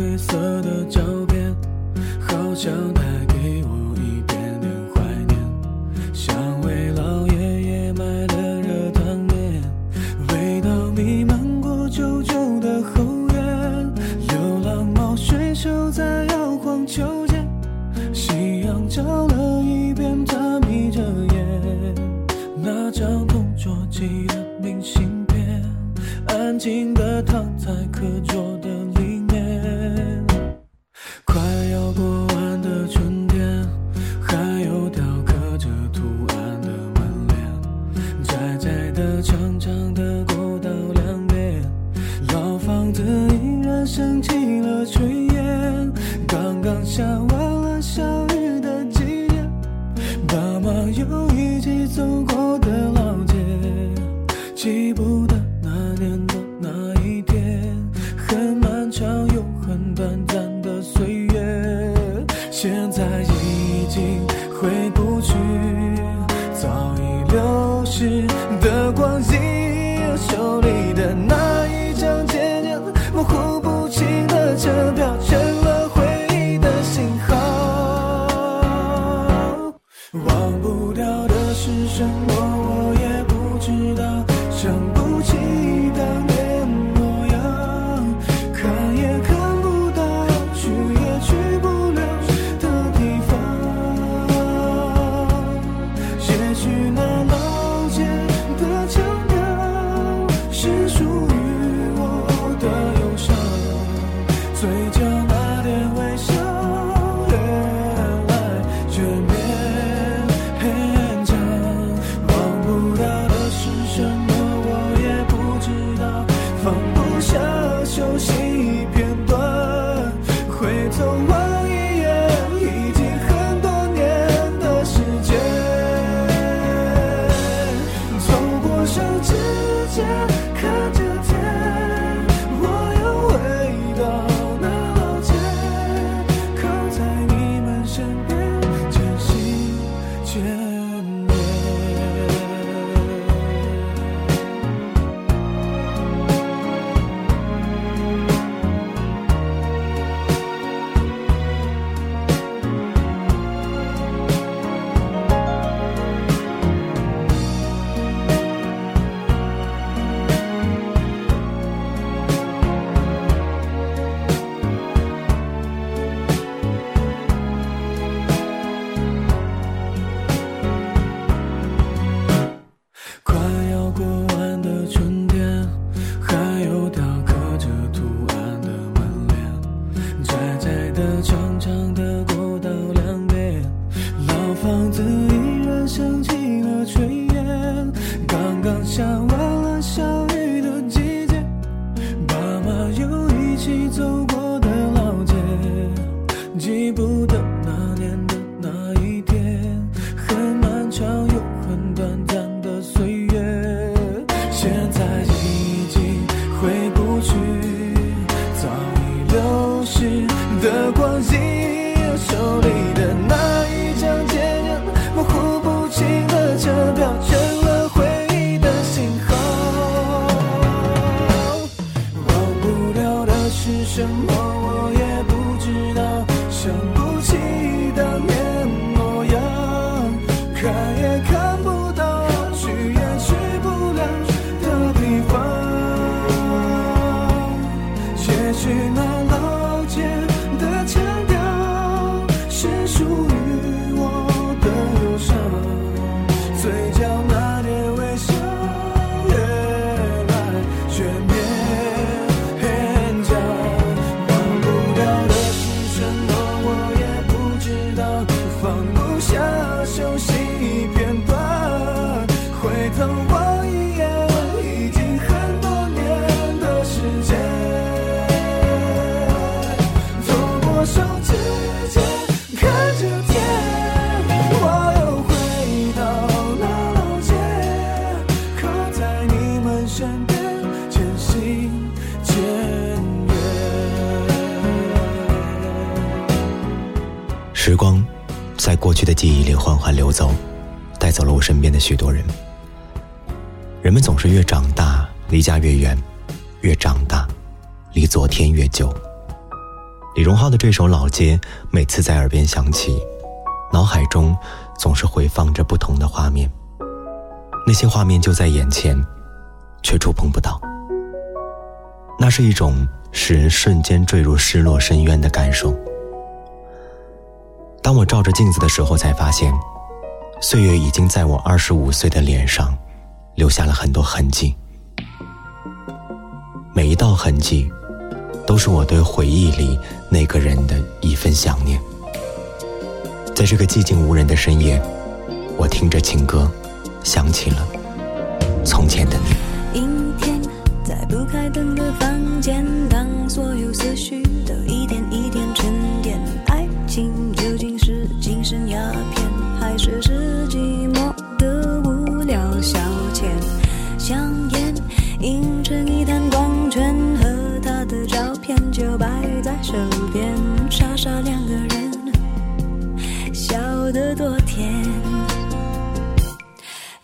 褪色的照片，好像带人们总是越长大离家越远，越长大离昨天越久。李荣浩的这首《老街》，每次在耳边响起，脑海中总是回放着不同的画面。那些画面就在眼前，却触碰不到。那是一种使人瞬间坠入失落深渊的感受。当我照着镜子的时候，才发现，岁月已经在我二十五岁的脸上留下了很多痕迹。每一道痕迹。都是我对回忆里那个人的一份想念。在这个寂静无人的深夜，我听着情歌，想起了从前的你。阴天，在不开灯的房间，当所有思绪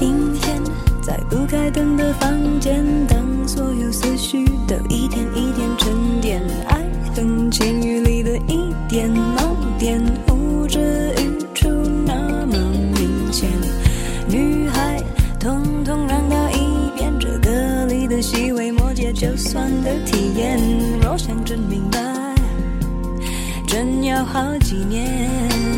阴天，在不开灯的房间，当所有思绪都一点一点沉淀。爱恨情欲里的一点盲点，呼之欲出那么明显。女孩，统统让到一边，这歌里的细微末节，就算的体验。若想真明白，真要好几年。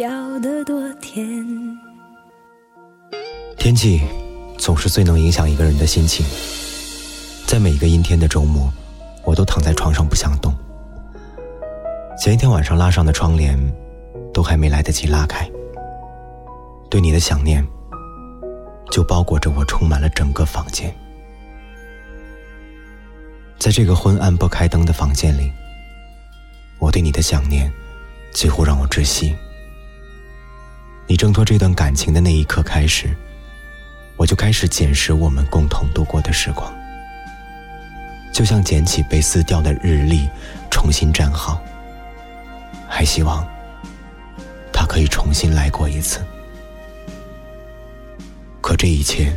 笑得多甜。天气总是最能影响一个人的心情。在每一个阴天的周末，我都躺在床上不想动。前一天晚上拉上的窗帘，都还没来得及拉开，对你的想念就包裹着我，充满了整个房间。在这个昏暗不开灯的房间里，我对你的想念几乎让我窒息。你挣脱这段感情的那一刻开始，我就开始捡拾我们共同度过的时光，就像捡起被撕掉的日历，重新站好。还希望，它可以重新来过一次。可这一切，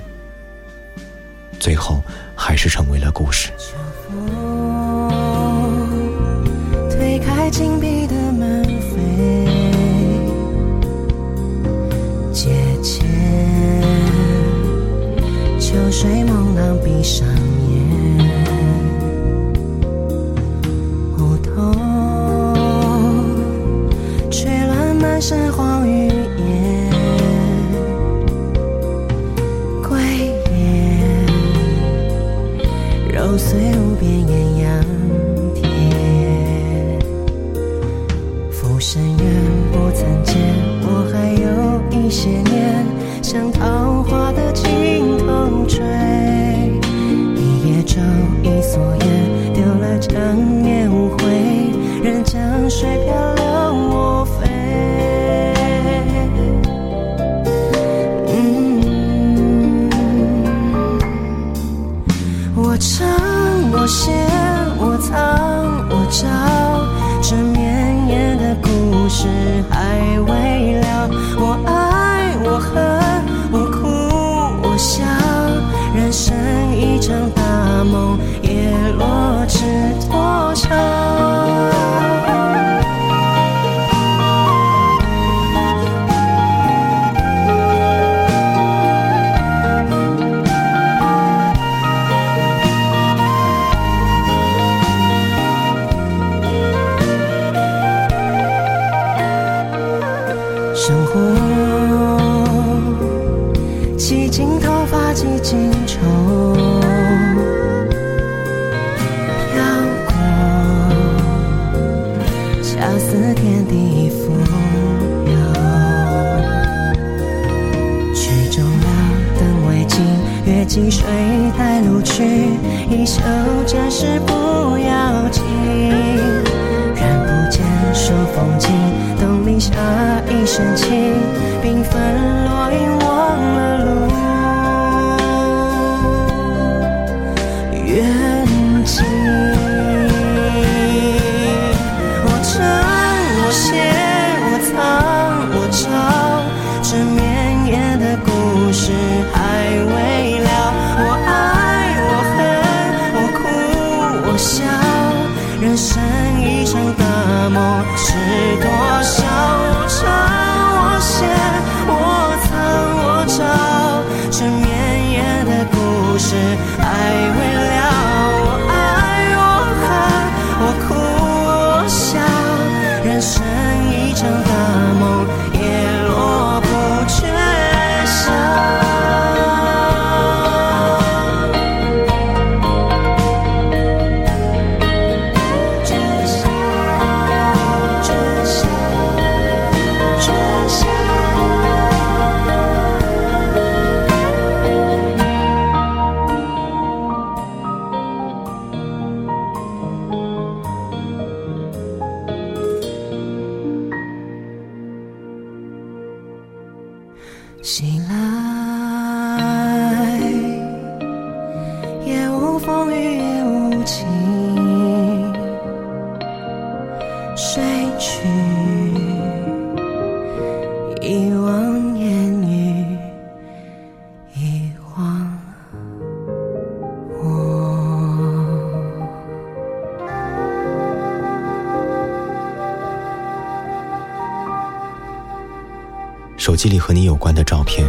最后还是成为了故事。推开紧闭的门。秋水朦胧闭上眼，梧桐吹乱满身黄雨生活，几经头发几经愁，飘过，恰似天地富有。曲终了，灯未尽，月既水带路去，一袖战事深情，缤纷。机里和你有关的照片，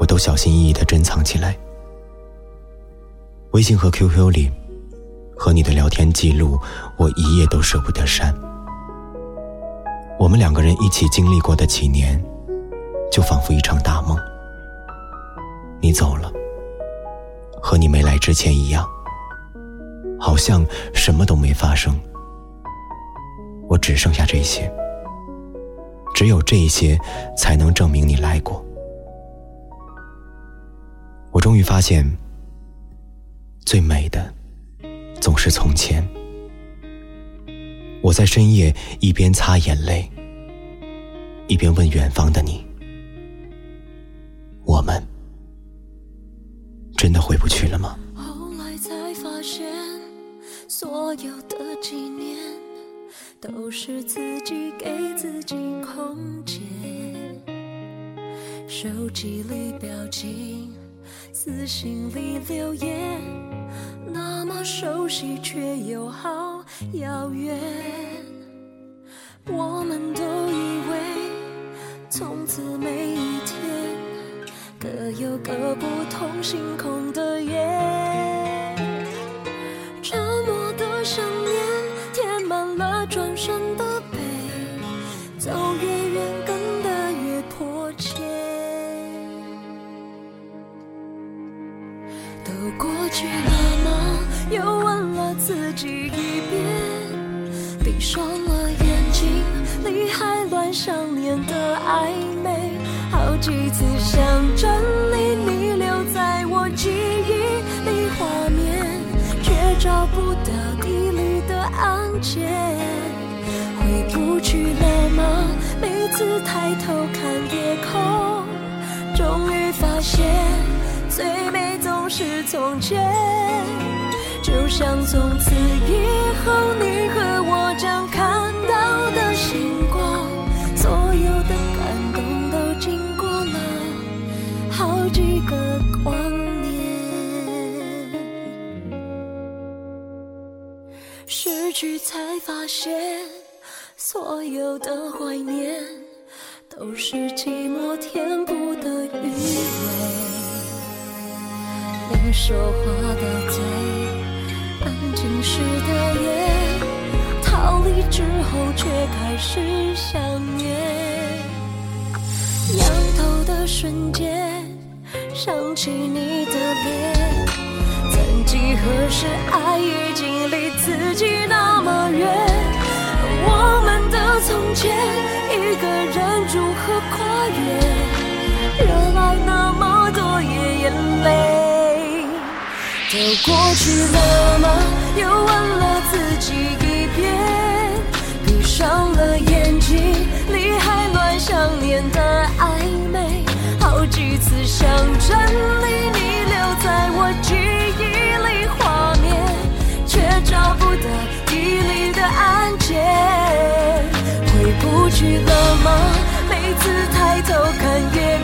我都小心翼翼的珍藏起来。微信和 QQ 里和你的聊天记录，我一页都舍不得删。我们两个人一起经历过的几年，就仿佛一场大梦。你走了，和你没来之前一样，好像什么都没发生。我只剩下这些。只有这些才能证明你来过。我终于发现，最美的总是从前。我在深夜一边擦眼泪，一边问远方的你：“我们真的回不去了吗？”后来才发现，所有的都是自己给自己空间。手机里表情，私信里留言，那么熟悉却又好遥远。我们都以为从此每一天各有各不同星空的夜，是从前。就像从此以后，你和我将看到的星光，所有的感动都经过了好几个光年。失去才发现，所有的怀念都是寂寞填补的余味。说话的嘴，安静时的眼，逃离之后却开始想念。仰头的瞬间，想起你的脸。曾几何时，爱已经离自己那么远。我们的从前，一个人如何跨越？热爱那么多夜眼泪。都过去了吗？又问了自己一遍，闭上了眼睛，里还乱想念的暧昧，好几次想整理你留在我记忆里画面，却找不到地里的按键。回不去了吗？每次抬头看夜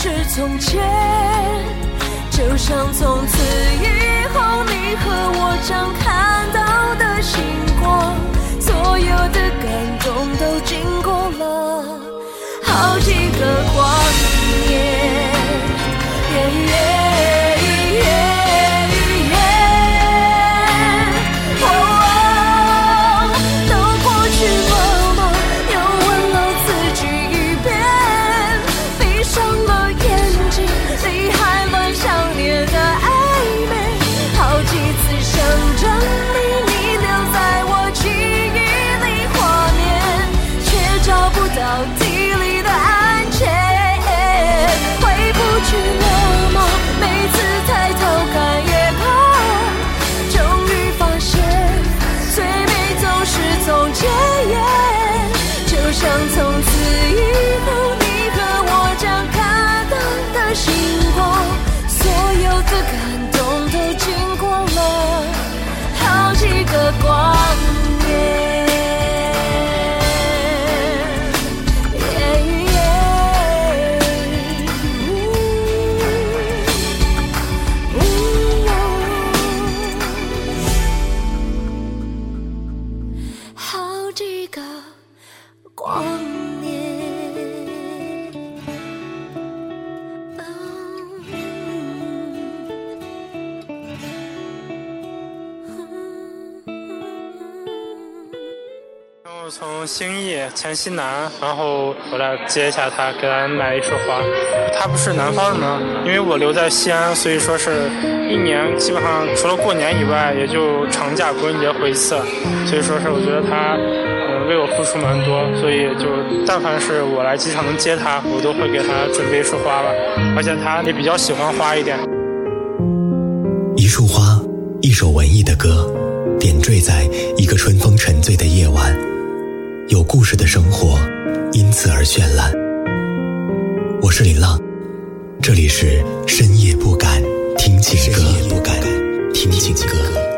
是从前，就像从此以后，你和我将看到的星光，所有的感动都经过了好几个光黔西南，然后回来接一下他，给他买一束花。他不是南方人吗？因为我留在西安，所以说是一年基本上除了过年以外，也就长假、国庆节回一次。所以说是我觉得他，嗯，为我付出蛮多，所以就但凡是我来机场能接他，我都会给他准备一束花吧。而且他也比较喜欢花一点。一束花，一首文艺的歌，点缀在一个春风沉醉的夜晚，有故事的生活因此而绚烂。我是林浪，这里是深夜不敢听情歌，深夜不敢听情歌。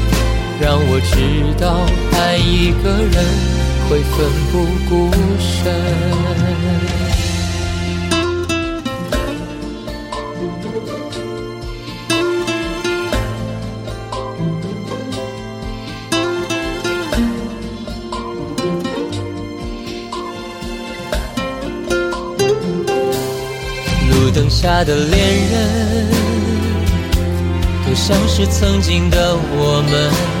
让我知道爱一个人会奋不顾身。路灯下的恋人。就像是曾经的我们，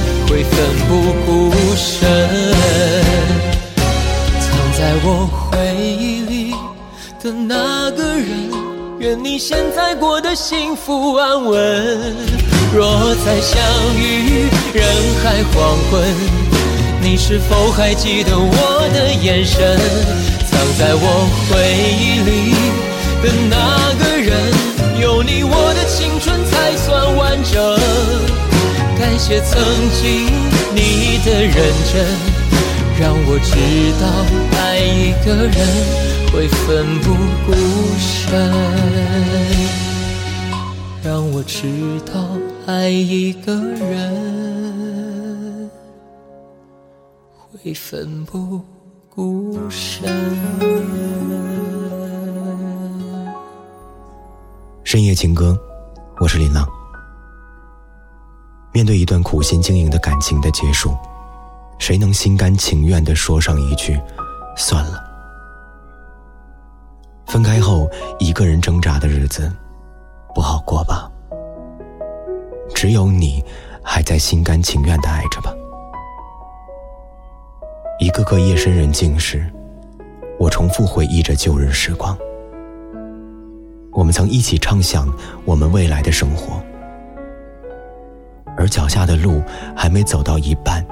会奋不顾身。藏在我回忆里的那个人，愿你现在过得幸福安稳。若再相遇人海黄昏，你是否还记得我的眼神？藏在我回忆里的那个人，有你我的感谢曾经你的认真，让我知道爱一个人会奋不顾身。让我知道爱一个人会奋不顾身。深夜情歌。我是林浪。面对一段苦心经营的感情的结束，谁能心甘情愿的说上一句“算了”？分开后一个人挣扎的日子不好过吧？只有你还在心甘情愿的爱着吧？一个个夜深人静时，我重复回忆着旧日时光。我们曾一起畅想我们未来的生活，而脚下的路还没走到一半，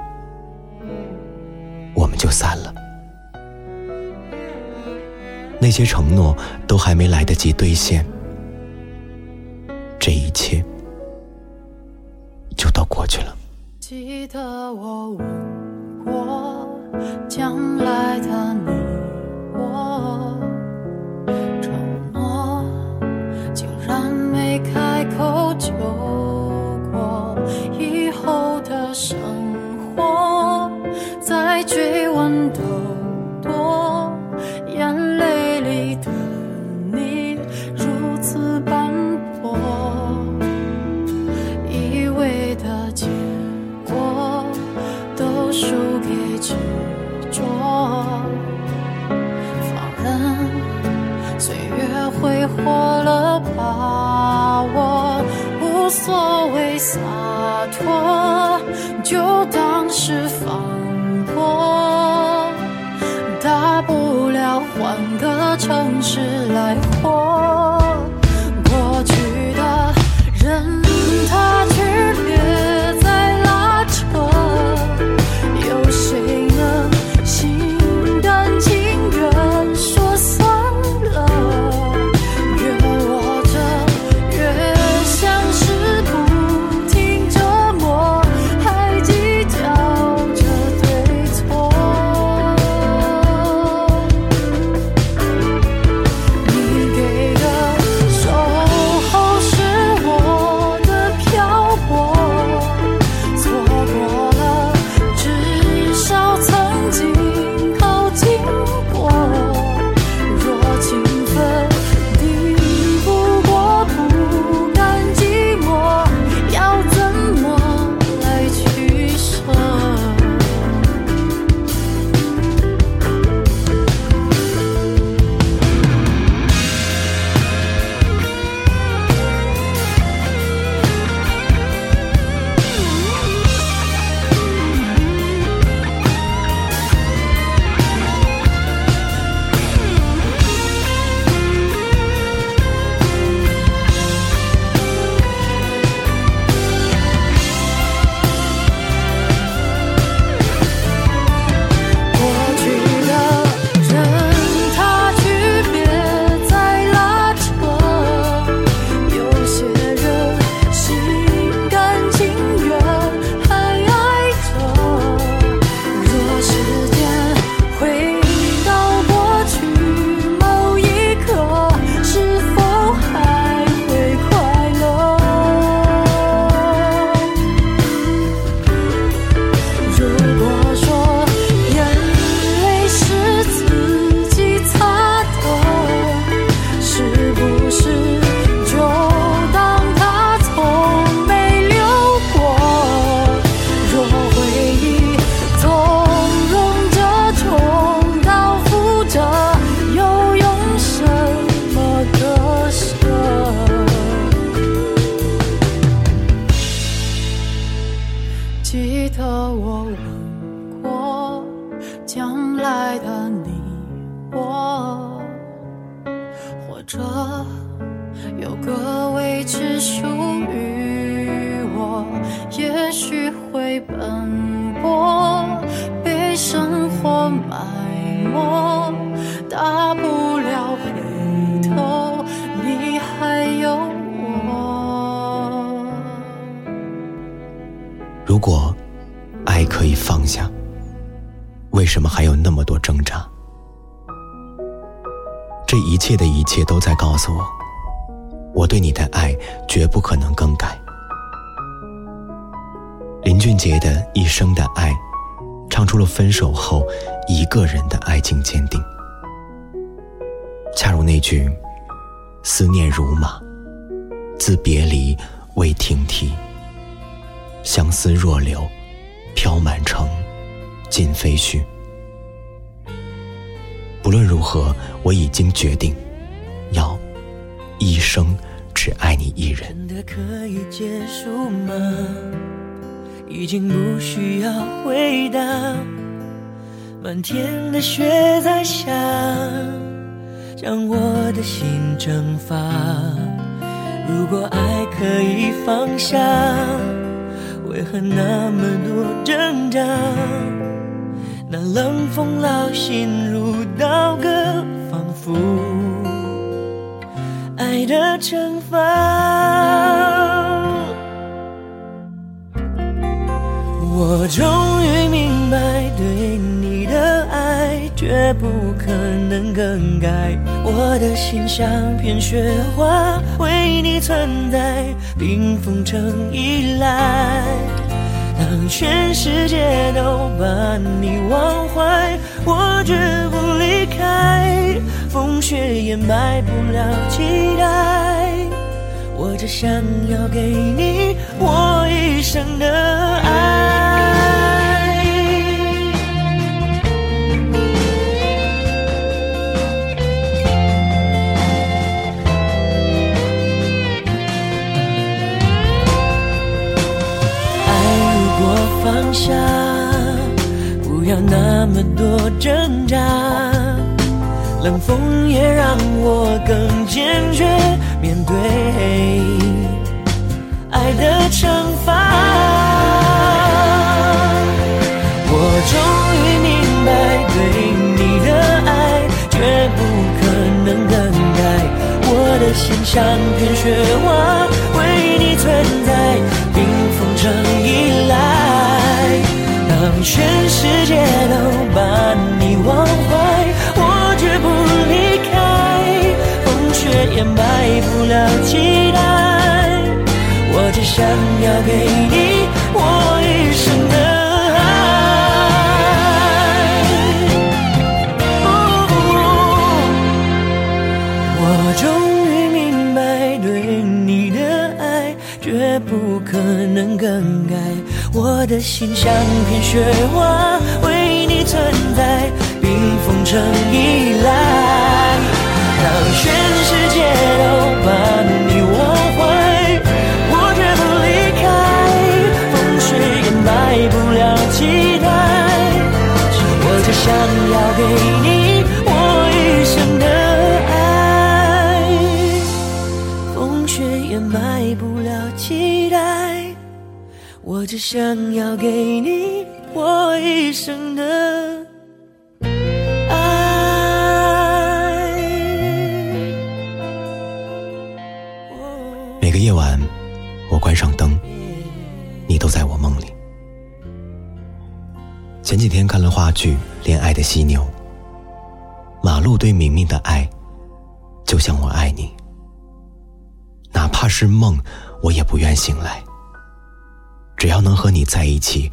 我们就散了。那些承诺都还没来得及兑现，这一切就都过去了。记得我问过将来的你。我承诺竟然没开口就以后的。就当是放过大不了换个城市来那么多挣扎？这一切的一切都在告诉我，我对你的爱绝不可能更改。林俊杰的《一生的爱》，唱出了分手后一个人的爱情坚定。恰如那句“思念如马，自别离未停蹄”。相思若流，飘满城，尽飞絮。不论如何，我已经决定，要一生只爱你一人。真的可以结束吗？已经不需要回答。漫天的雪在下，将我的心蒸发。如果爱可以放下，为何那么多挣扎？那冷风烙心如刀割，仿佛爱的惩罚。我终于明白，对你的爱绝不可能更改。我的心像片雪花，为你存在，冰封成依赖。当全世界都把你忘怀，我绝不离开。风雪掩埋不了期待，我只想要给你我一生的爱。爱放下，不要那么多挣扎。冷风也让我更坚决面对爱的惩罚。我终于明白，对你的爱绝不可能更改。我的心像片雪花，了期待。我只想要给你我一生的爱。我终于明白，对你的爱绝不可能更改。我的心像片雪花，为你存在，冰封成依赖。当全世界都把给你我一生的爱，风雪掩埋不了期待。我只想要给你我一生的爱。每个夜晚，我关上灯，你都在我梦里。前几天看了话剧《恋爱的犀牛》，马路对明明的爱，就像我爱你，哪怕是梦，我也不愿醒来。只要能和你在一起，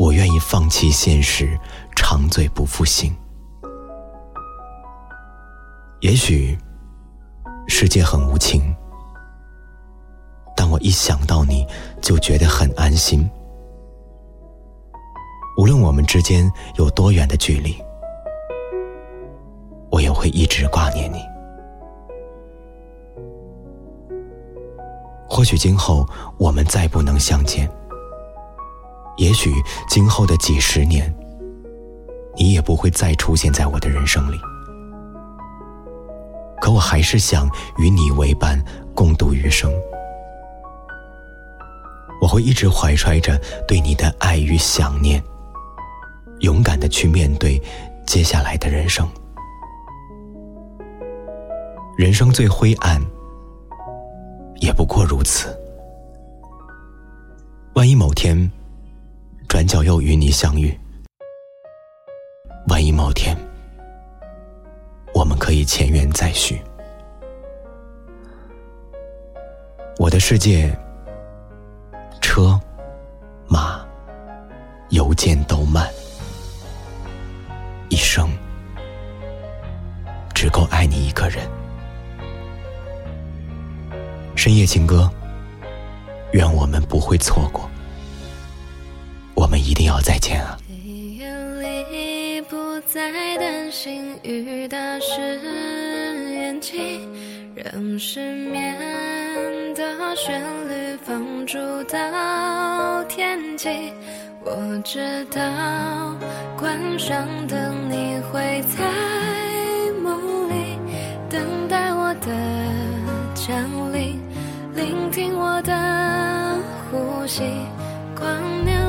我愿意放弃现实，长醉不复醒。也许世界很无情，但我一想到你就觉得很安心。无论我们之间有多远的距离，我也会一直挂念你。或许今后我们再不能相见。也许今后的几十年，你也不会再出现在我的人生里。可我还是想与你为伴，共度余生。我会一直怀揣着对你的爱与想念，勇敢的去面对接下来的人生。人生最灰暗，也不过如此。万一某天，转角又与你相遇。万一某天，我们可以前缘再续。我的世界，车、马、邮件都慢，一生只够爱你一个人。深夜情歌，愿我们不会错过。我们一定要再见啊！黑夜里不再担心雨打湿眼睛，让失眠的旋律放逐到天际。我知道关上灯，你会在梦里等待我的降临，聆听我的呼吸，光年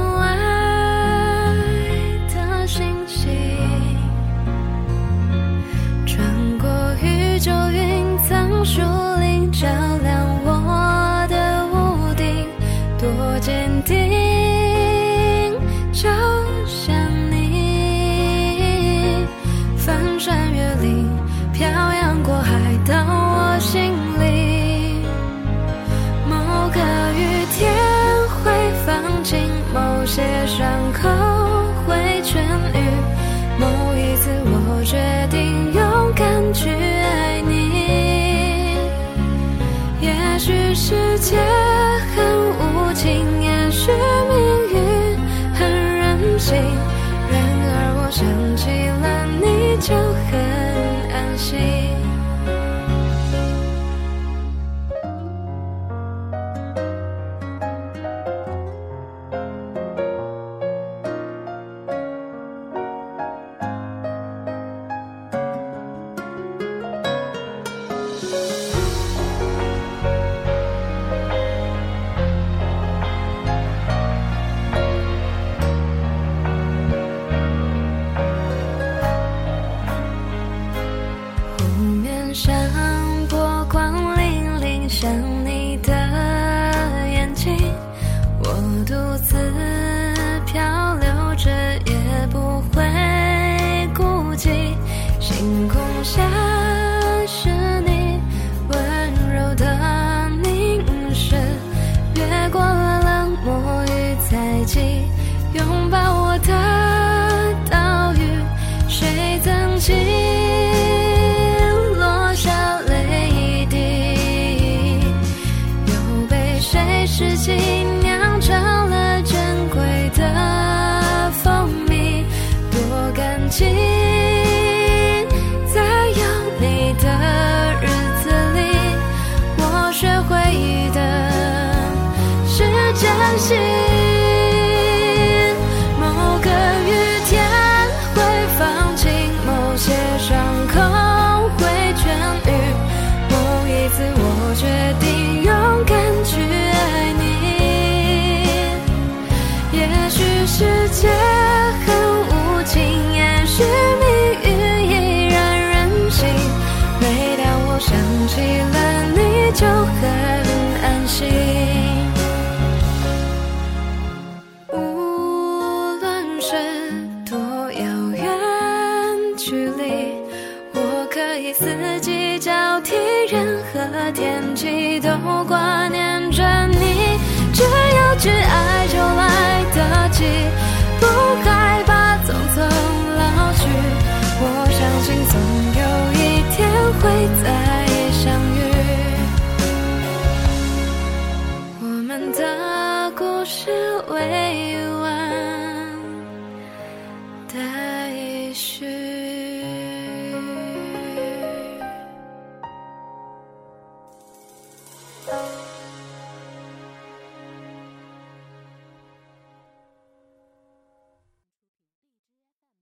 决定勇敢去爱你。也许世界